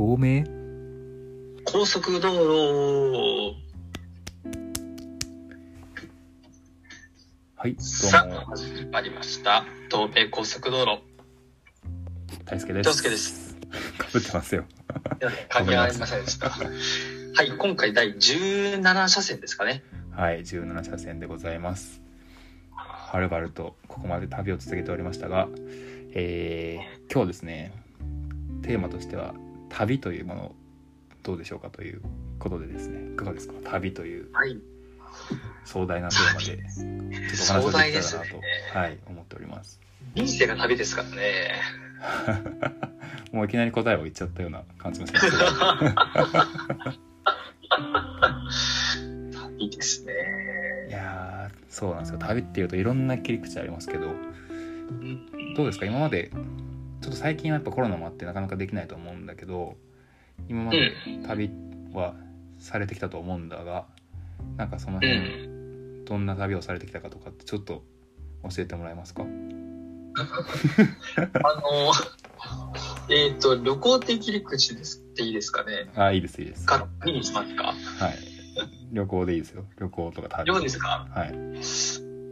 透明？高速道路はい、どさあ始まりました東名高速道路大輔です。大輔です。かぶ ってますよ。噛み合いませんでしたはい今回第17車線ですかねはい、17車線でございます。はるばるとここまで旅を続けておりましたが、えー、今日ですね、テーマとしては、旅というもの、どうでしょうかということでですね、いかがですか？旅というはい。壮大なテーマで、ちょっとお話をできたらなと、ね。はい、思っております。人生が旅ですからね。もういきなり答えを言っちゃったような感じもしますが。旅ですね。いやーそうなんですよ。旅っていうといろんな切り口ありますけどうん。どうですか？今までちょっと最近はやっぱコロナもあってなかなかできないと思うんだけど今まで旅はされてきたと思うんだがなんかそのう辺、ん。どんな旅をされてきたかとかってちょっと教えてもらえますか？あのえっ、と旅行的切り口ですっていいですかね？あいいですいいです。か何にしますか？はい。旅行でいいですよ。旅行とか旅。どうですか？はい。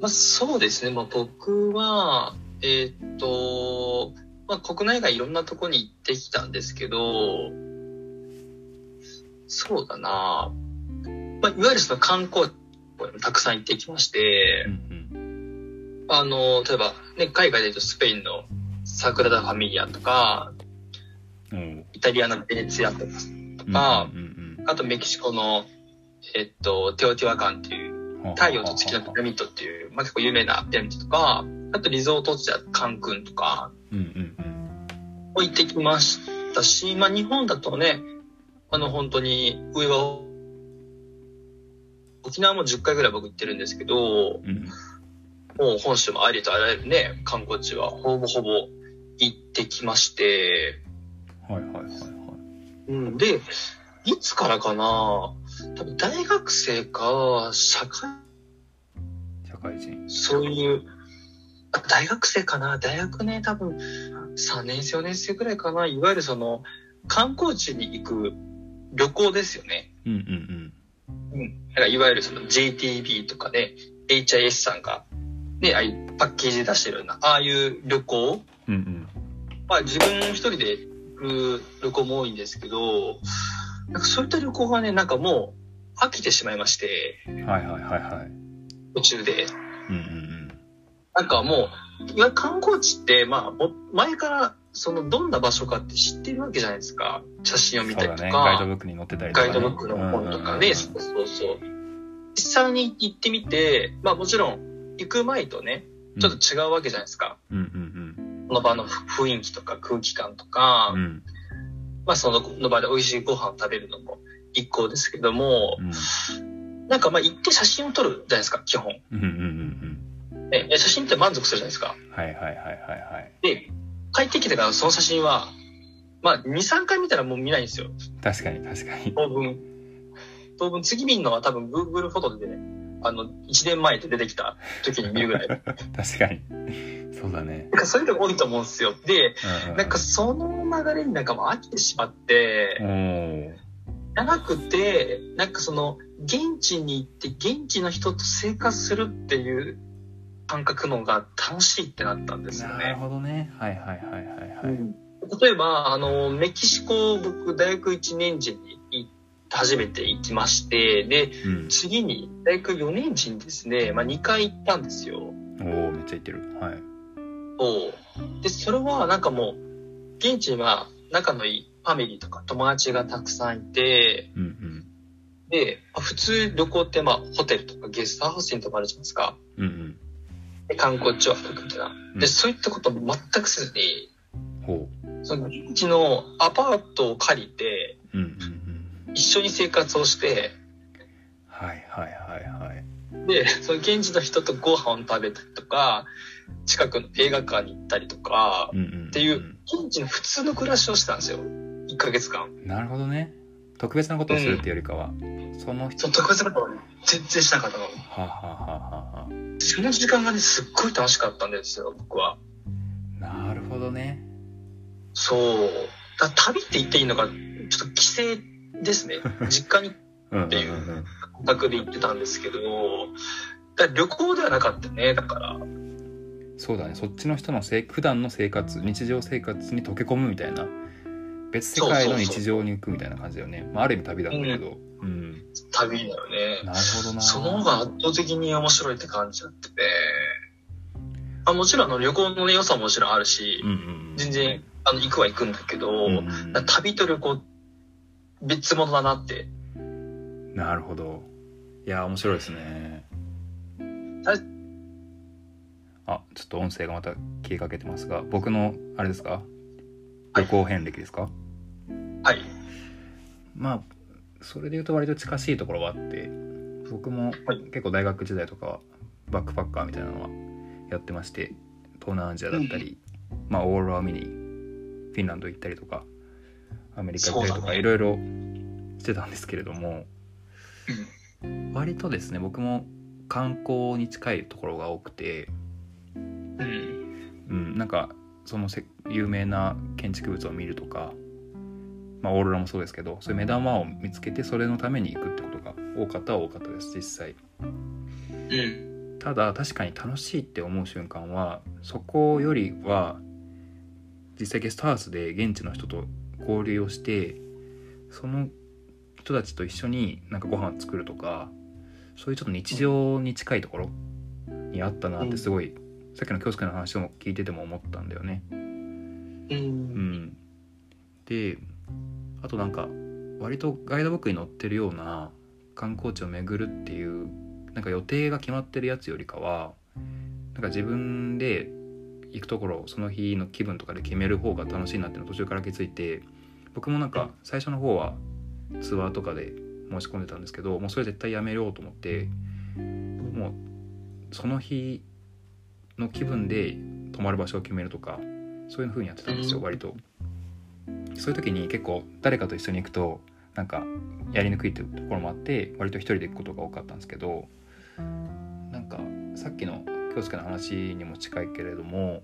まあ、そうですね、まあ、僕は、えーっと、まあ、国内外いろんなとこに行ってきたんですけど、そうだな、まあ、いわゆるその観光たくさん行ってきましてう、んあの、例えば、ね、海外で言うとスペインのサグラダ・ファミリアとか、うん。うんイタリアのベネツィアとか、うんあとメキシコの、えっと、テオティワカンっていううん太陽と月のピラミッドっていう、まあ、結構有名なピラミッドとか、あとリゾート地はカンクンとか。うんうんうん。も行ってきましたし、まあ日本だとね、あの本当に上は、沖縄も10回ぐらい僕行ってるんですけど、うん。もう本州もありとあらゆるね、観光地はほぼほぼ行ってきまして、はいはいはいはい。うん、で、いつからかな多分大学生か、社会社会人。そういう、あ大学生かな？大学ね、多分3年生、4年生ぐらいかな。いわゆるその、観光地に行く旅行ですよね。うんうんうん。だからいわゆるその JTB とかね、HIS さんが、ね、ああいうパッケージで出してるような、ああいう旅行、うんうんまあ自分一人で行く旅行も多いんですけど、なんかそういった旅行がね、なんかもう飽きてしまいまして、うんはいはいはいはい途中で。うんうんなんかもう、観光地って、まあ、も前から、その、どんな場所かって知ってるわけじゃないですか。写真をうん見たりとそうだね。ガイドか、ブックに載ってたりとか、ね、ガイドブックの本とかね、うんうんうん。そうそうそう。実際に行ってみて、まあもちろん、行く前とね、ちょっと違うわけじゃないですか。うんうんその場の雰囲気とか空気感とか、うん。うんまあそのの場で美味しいご飯を食べるのも一行ですけども、うん。なんかまあ行って写真を撮るじゃないですか、基本。うんうんうんね、写真って満足するじゃないですか。はいはいはいはいはいで、帰ってきてからその写真は、まあ、2、3回見たらもう見ないんですよ。確かに確かに当分。当分、次見るのは多分 Google フォトでね、あの、1年前で出てきた時に見るぐらい。な ん確かにそうだねかそういうのが多いと思うんですよ。で、うんうんなんかその流れになんかもう飽きてしまって、じゃなくて、なんかその、現地に行って現地の人と生活するっていう感覚のが楽しいってなったんですよなるね。ほどね。はいはいはいはいはい、例えば、あの、メキシコ、僕、大学1年時に行って初めて行きまして、で、うん。次に大学4年時にですね、まあ、2回行ったんですよ。おおめっちゃ言ってる。はい。そう。で、それはなんかもう、現地には仲のいいファミリーとか友達がたくさんいて、うんうん。で、まあ普通旅行ってまあ、ホテルとかゲストハウスに泊まるじゃないですか。うんうん。で観光地を歩くみたいな。うん。で、そういったことも全くせずに、ほその現地のアパートを借りて、ううんうんうん。一緒に生活をして、はいはいはいはい。で、その現地の人とご飯を食べたりとか、近くの映画館に行ったりとか、うんうんうんっていう現地の普通の暮らしをしてたんですよ。1ヶ月間。なるほどね。特別なことをするっていうよりかは、その人その特別なことはね全然しなかったの。はあはあはあはあはその時間がね、すっごい楽しかったんですよ、僕は。あなるほどねそう。だ旅って言っていいのか、ちょっと帰省ですね。実家にっていう感覚で行ってたんですけど、だ旅行ではなかったね、だから。そうだねそっちの人のせい普段の生活日常生活に溶け込むみたいな別世界の日常に行くみたいな感じだよね。まあ、ある意味旅なんだけど。うん、旅だよね。なるほどな。その方が圧倒的に面白いって感じだってて。あもちろんあの旅行の良さももちろんあるし、うんうんうん。全然あの行くは行くんだけど、うん旅と旅行別物だなって。なるほど。いや面白いですね。はい。あちょっと音声がまた消えかけてますが僕のあれですか？はい旅行遍歴ですか、はい。まあそれで言うと割と近しいところはあって僕もはい。結構大学時代とかはバックパッカーみたいなのはやってまして東南アジアだったり、まあオーロラを見にフィンランド行ったりとかアメリカ行ったりとかいろいろしてたんですけれども、割とですね僕も観光に近いところが多くて、うん。うん、なんかそのせ有名な建築物を見るとか、まあ、オーロラもそうですけどそういう目玉を見つけてそれのために行くってことが多かったは多かったです実際うん。ただ確かに楽しいって思う瞬間はそこよりは実際ゲストハウスで現地の人と交流をしてその人たちと一緒になんかご飯を作るとかそういうちょっと日常に近いところにあったなってすごい、さっきの京介の話も聞いてても思ったんだよね。うん。うん、であとなんか割とガイドブックに載ってるような観光地を巡るっていうなんか予定が決まってるやつよりかはなんか自分で行くところをその日の気分とかで決める方が楽しいなっていうのを途中から気づいて僕もなんか最初の方はツアーとかで申し込んでたんですけどもうそれ絶対やめようと思ってもうその日の気分で泊まる場所を決めるとかそういう風にやってたんですようん割と。そういう時に結構誰かと一緒に行くとなんかやりにくいっていうところもあって割と一人で行くことが多かったんですけどなんかさっきの京介の話にも近いけれども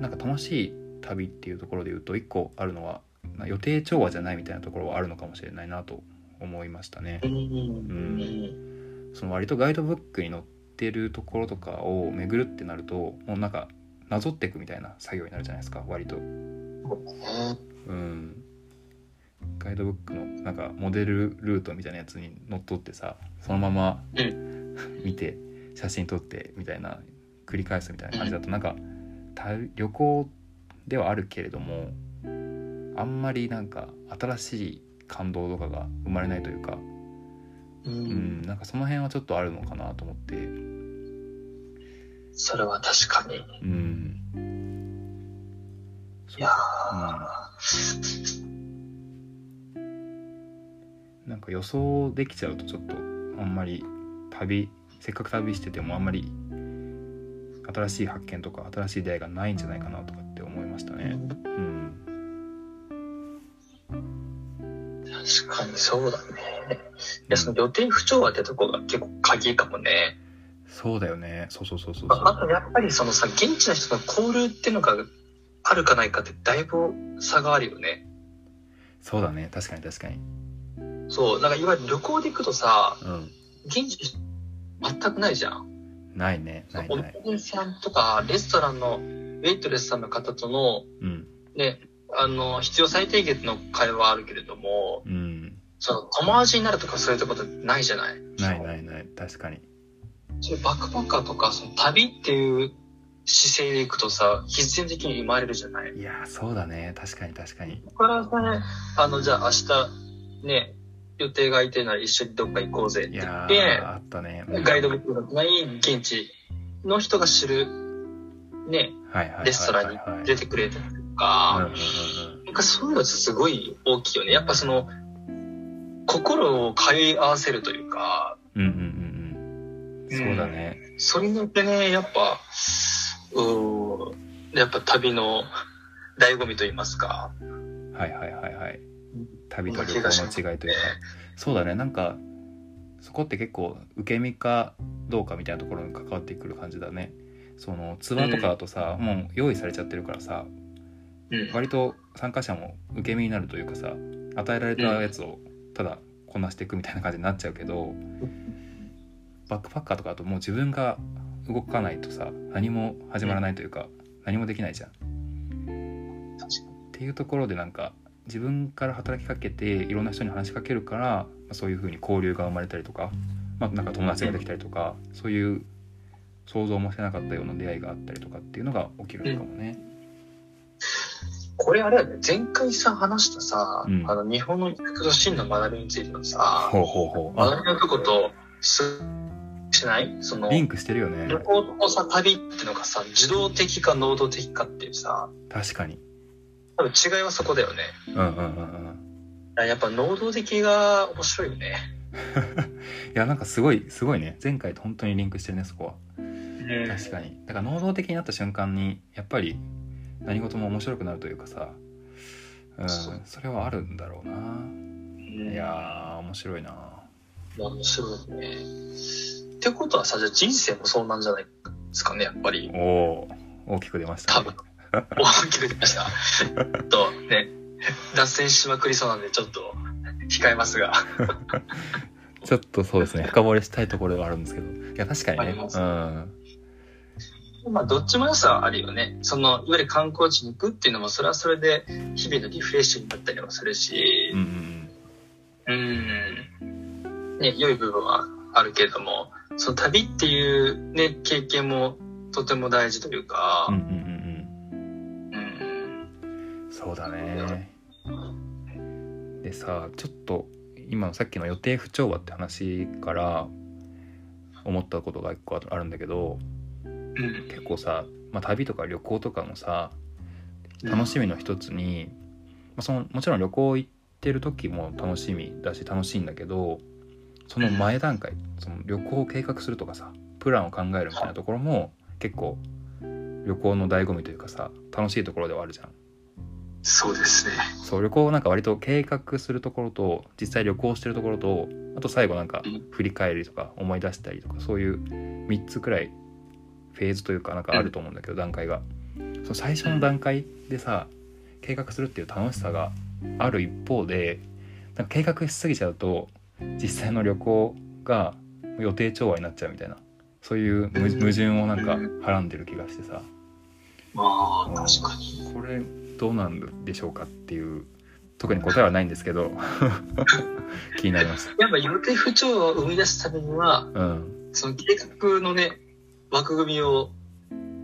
なんか楽しい旅っていうところで言うと一個あるのはまあ予定調和じゃないみたいなところはあるのかもしれないなと思いましたねう。ん。その割とガイドブックに載ってるところとかを巡るってなるともうなんかなぞっていくみたいな作業になるじゃないですか。割と。うん、ガイドブックのなんかモデルルートみたいなやつにのっとってさそのままう見て写真撮ってみたいな繰り返すみたいな感じだとなんか旅旅行ではあるけれどもあんまりなんか新しい感動とかが生まれないというか、う。うんん、なんかその辺はちょっとあるのかなと思って、それは確かに。うん、いやなんか予想できちゃうとちょっとあんまり旅せっかく旅しててもあんまり新しい発見とか新しい出会いがないんじゃないかなとかって思いましたね。うん、確かにそうだね。いや、その予定不調和ってとこが結構鍵かもね。そうだよね。そうそうそうそうああとやっぱりそのさ、現地の人と交流っていうのがあるかないかってだいぶ差があるよね。そうだね。確かに確かに。そう、なんかいわゆる旅行で行くとさ、うん。現地全くないじゃん。ないね。ないお。店さんとか、レストランのウェイトレスさんの方との、うん。ね、あの、必要最低限の会話はあるけれども、うん。その友達になるとかそういうとこってないじゃない？ないないない。確かに。そういうバックパッカーとか、その旅っていう姿勢で行くとさ、必然的に生まれるじゃないいやー、そうだね。確かに確かに。そこからさ、あの、じゃあ明日、ね、予定が空いてるなら一緒にどっか行こうぜって言って、ー、あったね。ガイドブックがない現地の人が知る、ね、レストランに出てくれたりとか、うんなんかそういうのってすごい大きいよね。やっぱその、心を通い合わせるというか、うんうん。そうだね。それによってね、やっぱ、うーん、やっぱ旅の醍醐味と言いますか。はいはいはいはい。旅と旅行の違いというか。そうだね。なんか、そこって結構受け身かどうかみたいなところに関わってくる感じだね。そのツアーとかだとさ、もう用意されちゃってるからさ、うん。割と参加者も受け身になるというかさ与えられたやつをただこなしていくみたいな感じになっちゃうけど、バックパッカーとかだともう自分が動かないとさ何も始まらないというか、何もできないじゃん。っていうところでなんか自分から働きかけていろんな人に話しかけるからまあそういうふうに交流が生まれたりとか,、まあ、なんか友達ができたりとかそういう想像もしてなかったような出会いがあったりとかっていうのが起きるのかもね。これあれだね、前回さ、話したさ、うんあの、日本の育と真の学びについてのさ、ほうほうほう。あ学びのとこと、す、しない？その、リンクしてるよね旅。行とさ、旅っていうのがさ、受動的か能動的かっていうさ、確かに。多分違いはそこだよね。うんうんうんうん。やっぱ能動的が面白いよね。いやなんかすごいすごいね前回と本当にリンクしてるねそこはうん確かにだから能動的になった瞬間にやっぱり何事も面白くなるというかさうんそれはあるんだろうなうんいやー面白いな面白いね。ってことはさ、じゃあ人生もそうなんじゃないですかね、やっぱり。おお大きく出ましたね多分。大きく出ました。とね、脱線しまくりそうなんで、ちょっと控えますが。ちょっとそうですね深掘りしたいところではあるんですけどいや確かにねあうんまあ、どっちも良さはあるよね。その、いわゆる観光地に行くっていうのも、それはそれで、日々のリフレッシュになったりもするしうんう、んうん、ね、良い部分はあるけれども、その旅っていうね、経験もとても大事というか。うん。うん、うんうん、うんそうだね。でさちょっと今のさっきの予定不調和って話から思ったことが一個あるんだけどうん、結構さ、まあ、旅とか旅行とかもさ楽しみの一つに、まあ、そのもちろん旅行行ってる時も楽しみだし楽しいんだけどその前段階その旅行を計画するとかさプランを考えるみたいなところも結構旅行の醍醐味というかさ楽しいところではあるじゃん。そうですね。そう旅行なんか割と計画するところと実際旅行してるところとあと最後なんかうん振り返りとか思い出したりとかそういう3つくらいフェーズというかなんかあると思うんだけど段階がその最初の段階でさ計画するっていう楽しさがある一方でなんか計画しすぎちゃうと実際の旅行が予定調和になっちゃうみたいなそういう矛矛盾をなんかはらんでる気がしてさまあ、確かに。これどうなんでしょうかっていう特に答えはないんですけど 気になります。やっぱ予定不調和を生み出すためには、うん、その計画のね、枠組みを、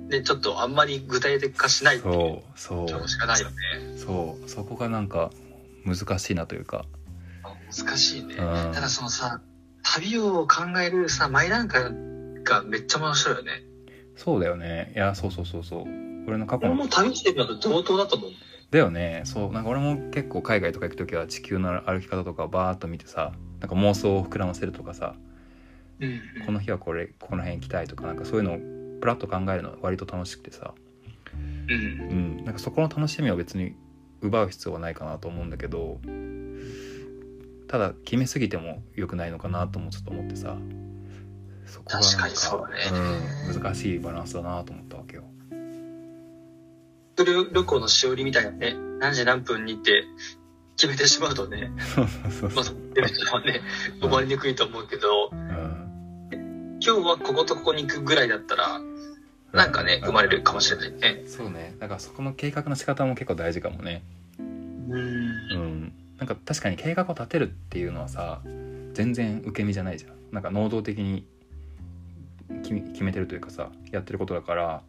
ね、ちょっとあんまり具体的化しないっていうそうそうところしかないよね。そうそこがなんか難しいなというか、難しいね。うんただそのさ、旅を考えるさ、前段階がめっちゃ面白いよね。そうだよねいやそうそうそうそう俺の過去の俺も旅してるのと同等だと思う。だよねそうなんか俺も結構海外とか行く時は地球の歩き方とかをバーッと見てさなんか妄想を膨らませるとかさうん。この日はこれこの辺行きたいとかなんかそういうのをプラッと考えるのは割と楽しくてさうん。うんなんかそこの楽しみを別に奪う必要はないかなと思うんだけどただ決めすぎても良くないのかなともちょっと思ってさ。そこがなん確かにそうだね。うん、難しいバランスだなと思ったわけよ。旅旅行のしおりみたいなね、何時何分にって決めてしまうとね、そうそうそうまあ、出る人はね、生まれにくいと思うけど、うん。今日はこことここに行くぐらいだったら、なんかね、生まれるかもしれないね。そうね。だからそこの計画の仕方も結構大事かもね。うん。なんか確かに計画を立てるっていうのはさ全然受け身じゃないじゃん。なんか能動的に決めてるというかさやってることだから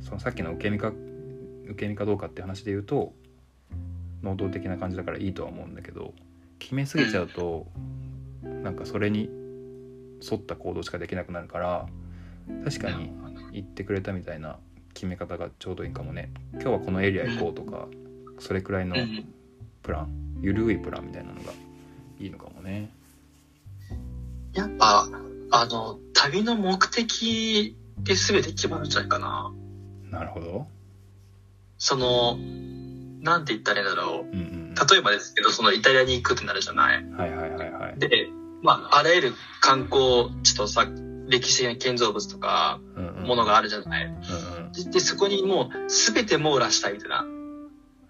そのさっきの受け身か受け身かどうかって話で言うと能動的な感じだからいいとは思うんだけど決めすぎちゃうとなんかそれに沿った行動しかできなくなるから確かに言ってくれたみたいな決め方がちょうどいいかもね。今日はこのエリア行こうとかそれくらいのプランゆるいプランみたいなのがいいのかもねやっぱ、あの、旅の目的で全て決まるんじゃないかな。なるほどその、なんて言ったらいいんだろう。うんうん例えばですけど、そのイタリアに行くってなるじゃない。はいはいはいはいで、まあ、あらゆる観光地とさ、歴史的な建造物とか、ものがあるじゃない。うんうんで、でそこにもう全て網羅したいみたいな。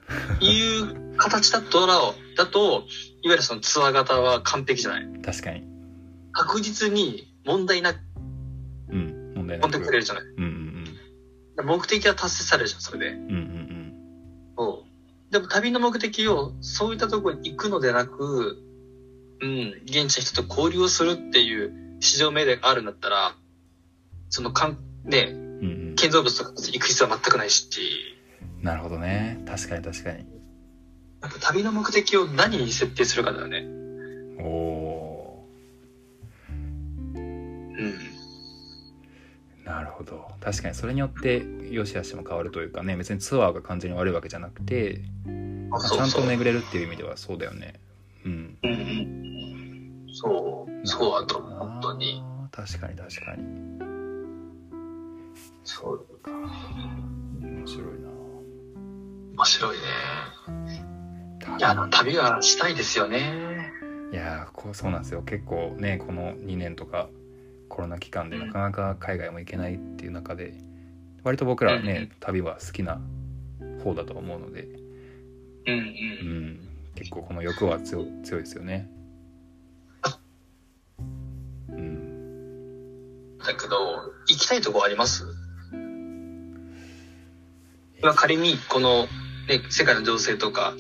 いう形だったら、だと、いわゆるそのツアー型は完璧じゃない。確かに確実に問題なくうん問題なくくれるじゃない。うんうん目的は達成されるじゃん、それで。うんうんうんそう。でも旅の目的をそういったところに行くのでなく、うん、現地の人と交流をするっていう市場命令があるんだったら、そのかん、ね、うんうん建造物とか行く必要は全くないし、なるほどね確かに確かにやっぱ旅の目的を何に設定するかだよね。おおうん。ーなるほど確かにそれによって良し悪しも変わるというかね別にツアーが完全に悪いわけじゃなくて、まあちゃんと巡れるっていう意味ではそうだよねうんうんうん。そう、そうだと思う、本当に。確かに確かにそう。面白い面白いね。ないや、あの、旅はしたいですよね。いやーこうそうなんですよ。結構ねこの2年とかコロナ期間でなかなか海外も行けないっていう中で割と僕らはね、旅は好きな方だと思うので、うんう。うん。ん、結構この欲は強強いですよね。うん、だけど、行きたいとこあります？今仮にこの、ね、世界の情勢とか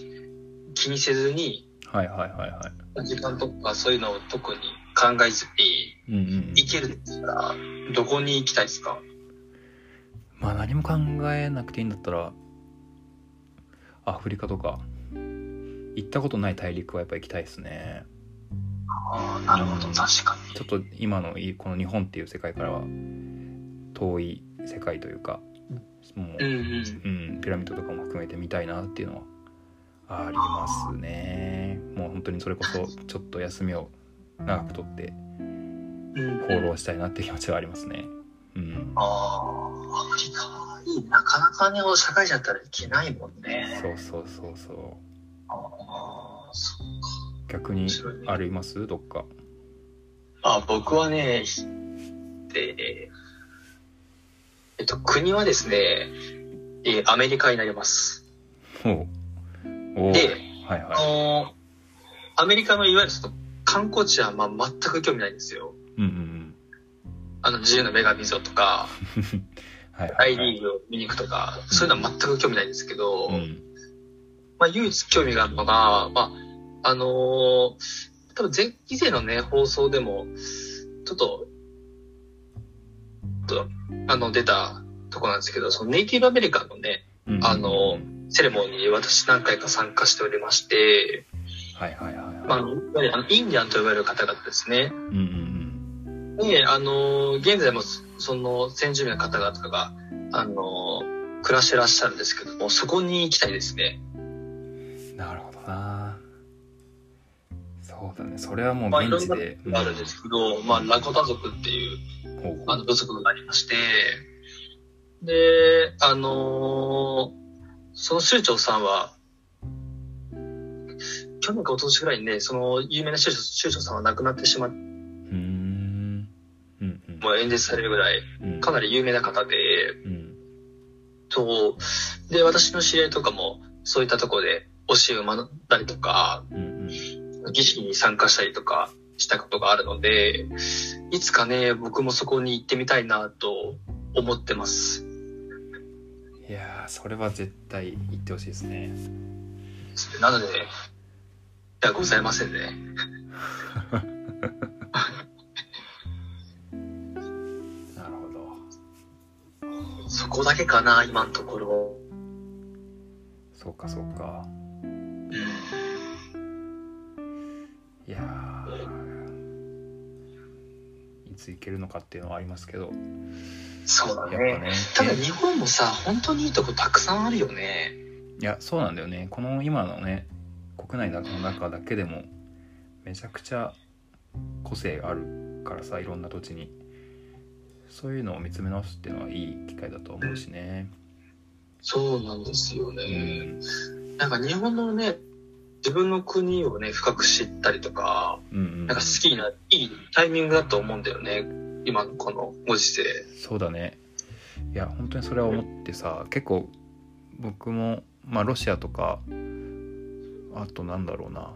気にせずに、はいはいはいはい。時間とかそういうのを特に考えずにうんうん、行けるんですから、どこに行きたいですか？まあ何も考えなくていいんだったらアフリカとか行ったことない大陸はやっぱ行きたいですね。ああ、なるほど、確かちょっと今のいこの日本っていう世界からは遠い世界というかもうに。うんうん。うん、ピラミッドとかも含めて見たいなっていうのはありますね。もう本当にそれこそちょっと休みを長くとってうん放浪したいなっていう気持ちはありますね。うん、ああ、いい。なかなかね、社会人だったら行けないもんね。そうそうそうそう。ああ、そう逆にあります？どっか？あ、僕はね、で、えっと、国はですね、えーアメリカになります。おうではいあはのーアメリカのいわゆるその観光地はまあ全く興味ないんですよ。い。うんうんうん。あの、自由の女神像とか、はいは大い、はいリーグを見に行くとか、そういうのは全く興味ないんですけど、うん。まあ唯一興味があるのが、まあ、あのー多分前、以前のね、放送でも、ちょっと、とあの、出たとこなんですけど、そのネイティブアメリカンのね、うんうんあのセレモニーに私何回か参加しておりまして、はいはいはいまあ、はいいわゆるあのインディアンと呼ばれる方々ですね。うんうんで、あの、現在もその先住民の方々が、あの、暮らしてらっしゃるんですけども、そこに行きたいですね。そうだね。それはもうまあ、いろんなあるんですけど、まあ、ラコタ族っていう、あの、部族がありまして、で、あのその州長さんは、去年か一昨年ぐらいにね、その有名な州長州長さんは亡くなってしまって、うーん。うんうん。もう演説されるぐらい、うん。かなり有名な方で、うん。そう。で、私の知り合いとかも、そういったところで教えを学んだりとか、うんうん儀式に参加したりとかしたことがあるので、いつかね、僕もそこに行ってみたいなと思ってます。いやーそれは絶対行ってほしいですねなので、いや、ございませんね。なるほどそこだけかな、今のところ。そうかそうかいやー。いつ行けるのかっていうのはありますけど。そうだね。ね。ただ日本もさ、本当にいいとこたくさんあるよね。いやそうなんだよね。この今のね国内の中だけでもめちゃくちゃ個性があるからさいろんな土地に。そういうのを見つめ直すっていうのはいい機会だと思うしね。そうなんですようね。ん。なんか日本のね、自分の国をね、深く知ったりとか、うんうんなんか好きになる、いいタイミングだと思うんだよね。今のこのご時世。そうだねいや本当にそれは思ってさ結構僕もまあロシアとかあとなんだろうな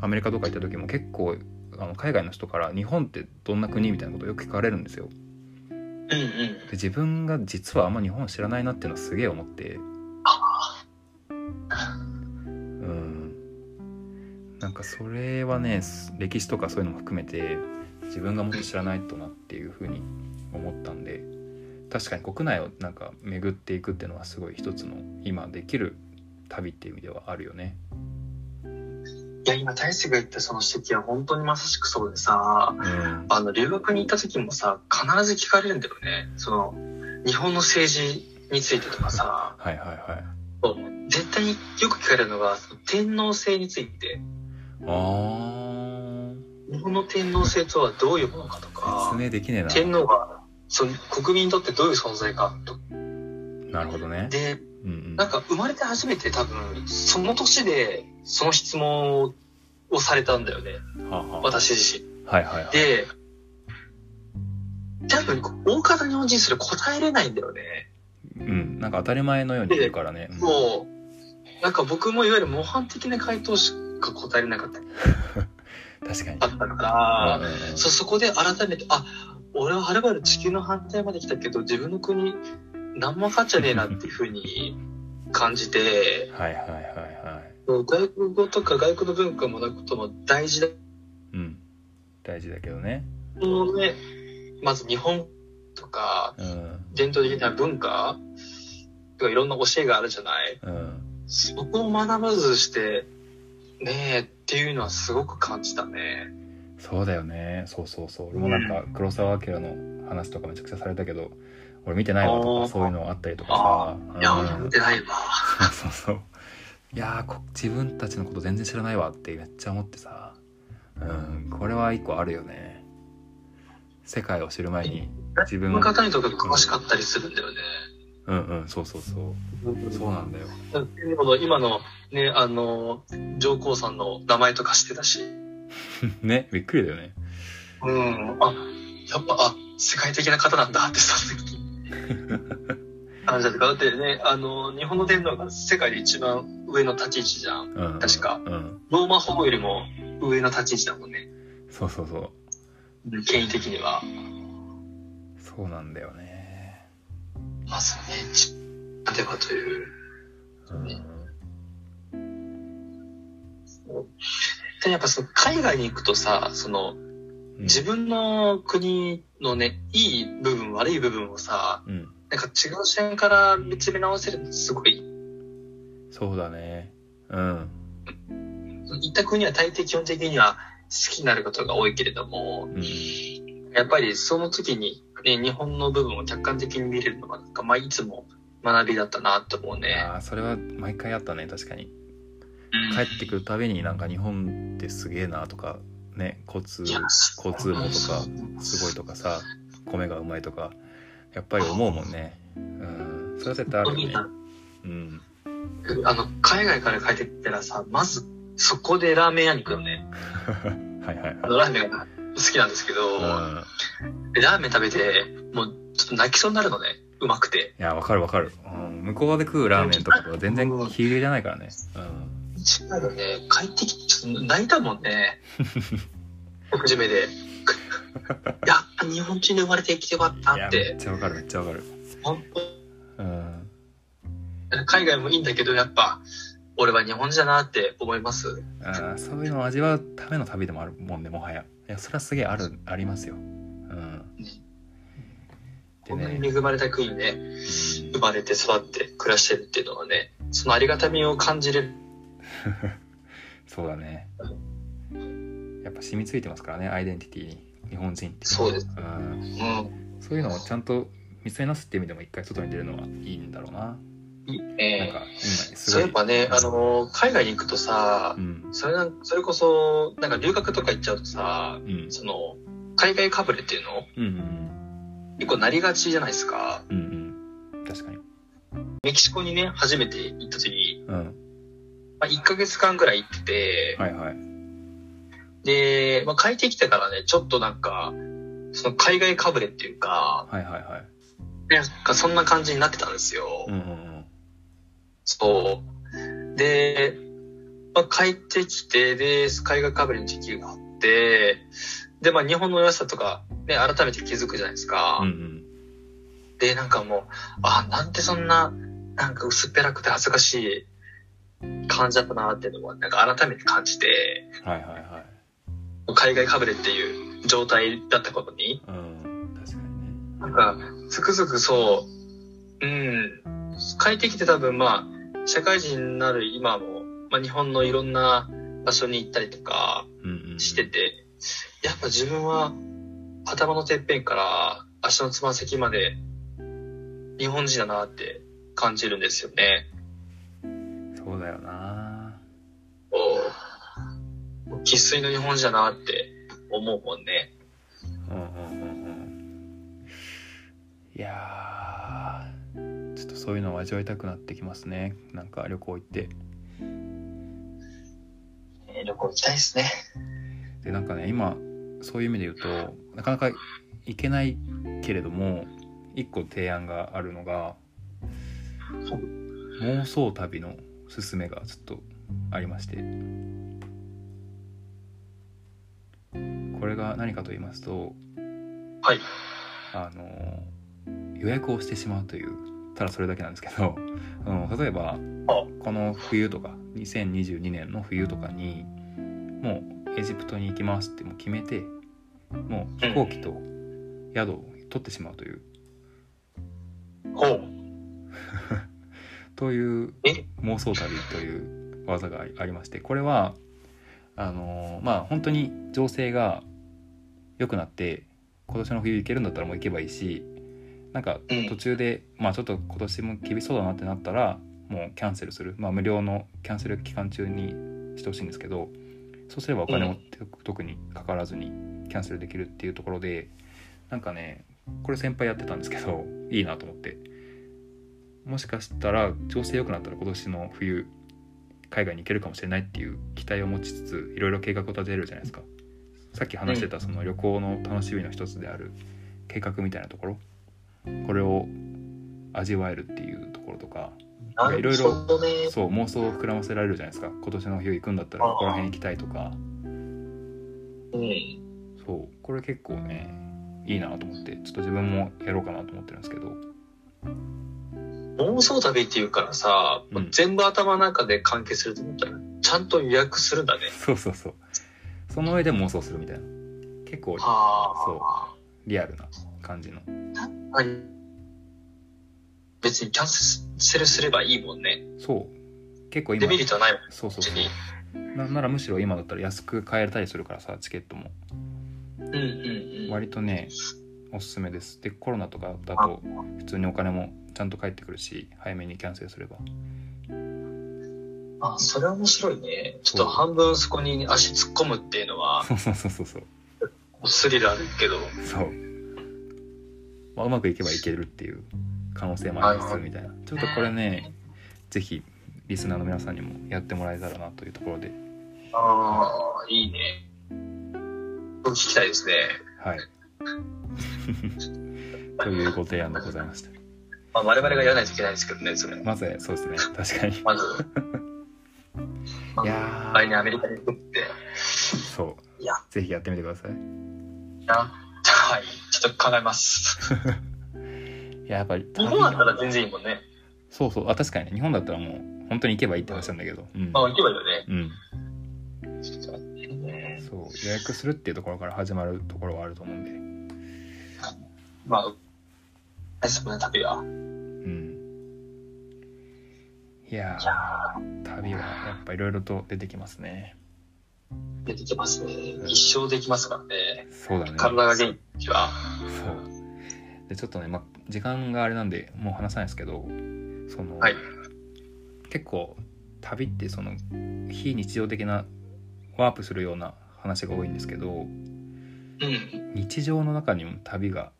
アメリカとか行った時も結構あの海外の人から日本ってどんな国みたいなことをよく聞かれるんですよ。うんうん。で自分が実はあんま日本知らないなっていうのはすげえ思ってうんなんかそれはねす歴史とかそういうのも含めて自分がもっと知らないとなっていうふうに思ったんで確かに国内をなんか巡っていくっていうのはすごい一つの今できる旅っていう意味ではあるよね。いや、今、大勢が言ったその指摘は本当にまさしくそうでさ、うん、あの、留学に行った時もさ、必ず聞かれるんだよね。その、日本の政治についてとかさ、はいはいはい。そう絶対によく聞かれるのが、天皇制について、あー日本の天皇制とはどういうものかとか説、明できねえな。天皇が、その国民にとってどういう存在かと。なるほどね。で、うんうん、なんか生まれて初めて多分、その年でその質問をされたんだよね。はあはあ私自身。はいはいはい。で、多分、大方日本人それ答えれないんだよね。うん、なんか当たり前のように言うからね。うんもう、なんか僕もいわゆる模範的な回答しか答えれなかった。確かに。あったから、うそ、そこで改めて、あ、俺ははるばる地球の反対まで来たけど、自分の国、何も分かっちゃねえなっていうふうに感じて、はいはいはいはい。外国語とか外国の文化もなくことも大事だ。うん。大事だけどね。このね、まず日本とか、うん。伝統的な文化？とかいろんな教えがあるじゃない？うん。そこを学ばずして、ねえっていうのはすごく感じたね。そうだよね。そうそうそう。俺もなんか黒澤明の話とかめちゃくちゃされたけど、俺見てないわとかそういうのあったりとかあさ。いや、うん俺見てないわ。そうそう。いやーこ自分たちのこと全然知らないわってめっちゃ思ってさ。うん。これは一個あるよね。世界を知る前に自分文を。化にとか詳しかったりするんだよね。うんうん。そうそうそう。そうなんだよ。今の、今のね、あの、上皇さんの名前とか知ってたし。ね。びっくりだよね。うん。あ、やっぱ、あ、世界的な方なんだってさ、感 じだっただってね、あの、日本の天皇が世界で一番上の立ち位置じゃん。うん。確かうん。ローマ法よりも上の立ち位置だもんね。そうそうそう。権威的には。そうなんだよね。まずね、ち例えばという。うん。で、やっぱその海外に行くとさ、その、自分の国のね、いい部分、悪い部分をさ、うん。なんか違う視点から見つめ直せるのすごい。そうだね。うん。行った国は大抵基本的には好きになることが多いけれども、うん。やっぱりその時に、ね、日本の部分を客観的に見れるのが、なんかまあいつも学びだったなと思うね。ああ、それは毎回あったね、確かに。うん帰ってくるたびになんか日本ってすげえなとか、ね、交通、交通網とかすごいとかさ、米がうまいとか、やっぱり思うもんね。うん。それは絶対あるよね。うん。あの、海外から帰ってきたらさ、まずそこでラーメン屋に行くよね。はいはいあのラーメンが好きなんですけど、はい。でラーメン食べて、もうちょっと泣きそうになるのね。うまくて。うん。いや、わかるわかる。うん。向こうで食うラーメンとかとは全然比例じゃないからね。うん。一番のね、帰ってきてちょっと泣いたもんね。食事目で。やっぱ日本人で生まれてきてよかったいや、っ。めってちゃわかるめっちゃわかる。本うん。当海外もいいんだけど、やっぱ、俺は日本人だなって思います。あーそういうのを味わうための旅でもあるもんねもはや。いやそれはすげえあるありますよ。うん。でこんなにね、恵まれた国にね、うん生まれて育って暮らしてるっていうのはね、そのありがたみを感じれる。そうだね。やっぱ染みついてますからねアイデンティティに日本人ってそうです。うん、うん。そういうのをちゃんと見つめ直すっていう意味でも一回外に出るのはいいんだろうな、いいなんね。か今すそうごいやっぱね、あの、海外に行くとさう、ん。それなんそれこそ、なんか留学とか行っちゃうとさ、うん。その、海外かぶれっていうのうんうん結構なりがちじゃないですか。うんうん。確かに。メキシコにね、初めて行った時に、うん。まあ、1ヶ月間ぐらい行ってて、はいはい。で、まあ、帰ってきてからね、ちょっとなんか、その海外かぶれっていうか、はいはいはい。なんかそんな感じになってたんですよ。うんうんそう。で、まあ、帰ってきて、で、海外かぶりの時期があって、で、まあ、日本の良さとか、ね、改めて気づくじゃないですか。うんうんで、なんかもう、あ、なんてそんな、なんか薄っぺらくて恥ずかしい感じだったなっていうのを、なんか改めて感じて、はいはいはい海外かぶれっていう状態だったことに、うん確かにねなんか、つくづくそう、うん、帰ってきて多分まあ、社会人になる今も、まあ日本のいろんな場所に行ったりとかしてて、やっぱ自分は頭のてっぺんから足のつま先まで日本人だなって感じるんですよね。そうだよな。生粋の日本人だなって思うもんね。うんうんうんうん。いやそういうのを味わいたくなってきますねなんか旅行行ってえー旅行行きたいですね。でなんかね今そういう意味で言うとなかなか行けないけれども一個提案があるのが妄想旅のすすめがちょっとありましてこれが何かと言いますとはい。あの予約をしてしまうというただそれだけなんですけど あの例えばこの冬とか2022年の冬とかにもうエジプトに行きますってもう決めてもう飛行機と宿を取ってしまうという。ほう。というえ？妄想旅という技がありましてこれはあのまあ本当に情勢が良くなって今年の冬行けるんだったらもう行けばいいしなんかうん。途中で、まあちょっと今年も厳しそうだなってなったらもうキャンセルする、まあ、無料のキャンセル期間中にしてほしいんですけどそうすればお金も特にかからずにキャンセルできるっていうところでなんかねこれ先輩やってたんですけど いいなと思って。もしかしたら情勢良くなったら今年の冬海外に行けるかもしれないっていう期待を持ちつついろいろ計画を立てるじゃないですか。さっき話してたその旅行の楽しみの一つである計画みたいなところこれを味わえるっていうところとかいろいろ。そう妄想を膨らませられるじゃないですか。今年の冬行くんだったらここら辺行きたいとか。うん。そうこれ結構ねいいなと思ってちょっと自分もやろうかなと思ってるんですけど。妄想旅っていうからさ、うん。全部頭の中で完結すると思ったら、ちゃんと予約するんだね。そうそうそう。その上で妄想するみたいな。結構はリアルな感じのあ。はい。別にキャンセルすればいいもんね。そう結構今デメリットはないもん。そうそうそうなならむしろ今だったら安く買えたりするからさチケットもうんうんうん。割とねおすすめですでコロナとかだと普通にお金もちゃんと返ってくるし早めにキャンセルすればあ、それは面白いね。ちょっと半分そこに足突っ込むっていうのは、そうそうそうそうそうスリルあるけど。そう、まあ、うまくいけばいけるっていう可能性もありつつみたいなちょっとこれねぜひリスナーの皆さんにもやってもらえたらなというところでああ、いいね。聞きたいですね。はい というご提案でございましたまあ、我々がやらないといけないですけどね、それ。まずそうですね確かにまず。いや来年アメリカに行くって。ーそういやぜひやってみてくださいい。ちょっと考えます。い ややっぱり日本だったら全然いいもんね。そうそうあ確かにね。日本だったらもう本当に行けばいいって話なんだけど。うん、まあ、行けばいいよね。うん、そう。予約するっていうところから始まるところはあると思うんで。まあ、大そこね、旅は。う。ん。いや旅はやっぱいろいろと出てきますね。ー、出てきますね。一生できますからね。そうだね体が元気は。そうでちょっとね、ま、時間があれなんでもう話さないですけどその、はい結構旅ってその非日常的なワープするような話が多いんですけどうん。日常の中にも旅が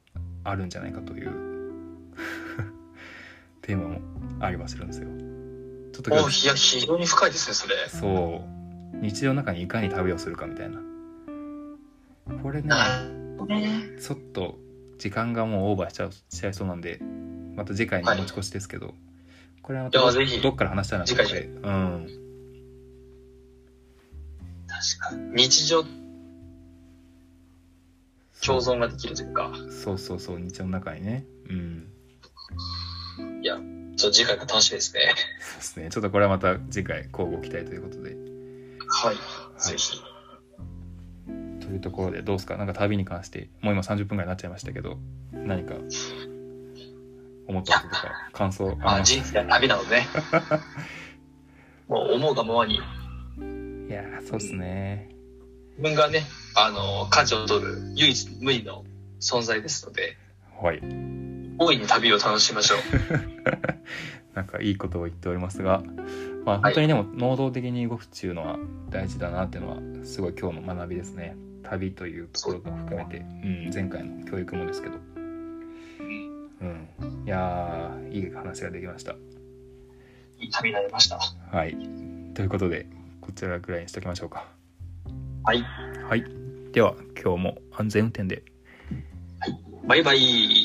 あるんじゃないかという テーマもありはするんですよちょっといや、非常に深いですね、それ。そう日常の中にいかに旅をするかみたいなこれね。ちょっと時間がもうオーバーしちゃうしちゃいそうなんでまた次回に持ち越しですけど、これはまたどっから話したいなと思って。うん。確かに。日常共存ができるというか、そうそうそう、日常の中にね。うん。いや、ちょっと次回が楽しみですね。そうですね。ちょっとこれはまた次回交互期待ということで。はい。ぜひ。というところでどうですか？なんか旅に関して、もう今30分ぐらいになっちゃいましたけど、何か思ったこととか感想まあ、あり人生は旅なのでね。もう思うがままに、いやー、そうですね。自分がね、あの、舵を取る唯一無二の存在ですので、はい。大いに旅を楽しみましょう。なんかいいことを言っておりますが、まあ本当にでも能動的に動くっていうのは大事だなっていうのはすごい今日の学びですね。旅というところも含めて、うん、前回の教育もですけど。うん。いやー、いい話ができました。いい旅になりました。はい。ということで、こちらぐらいにしときましょうか。はい。はい。では、今日も安全運転で。バイバイ。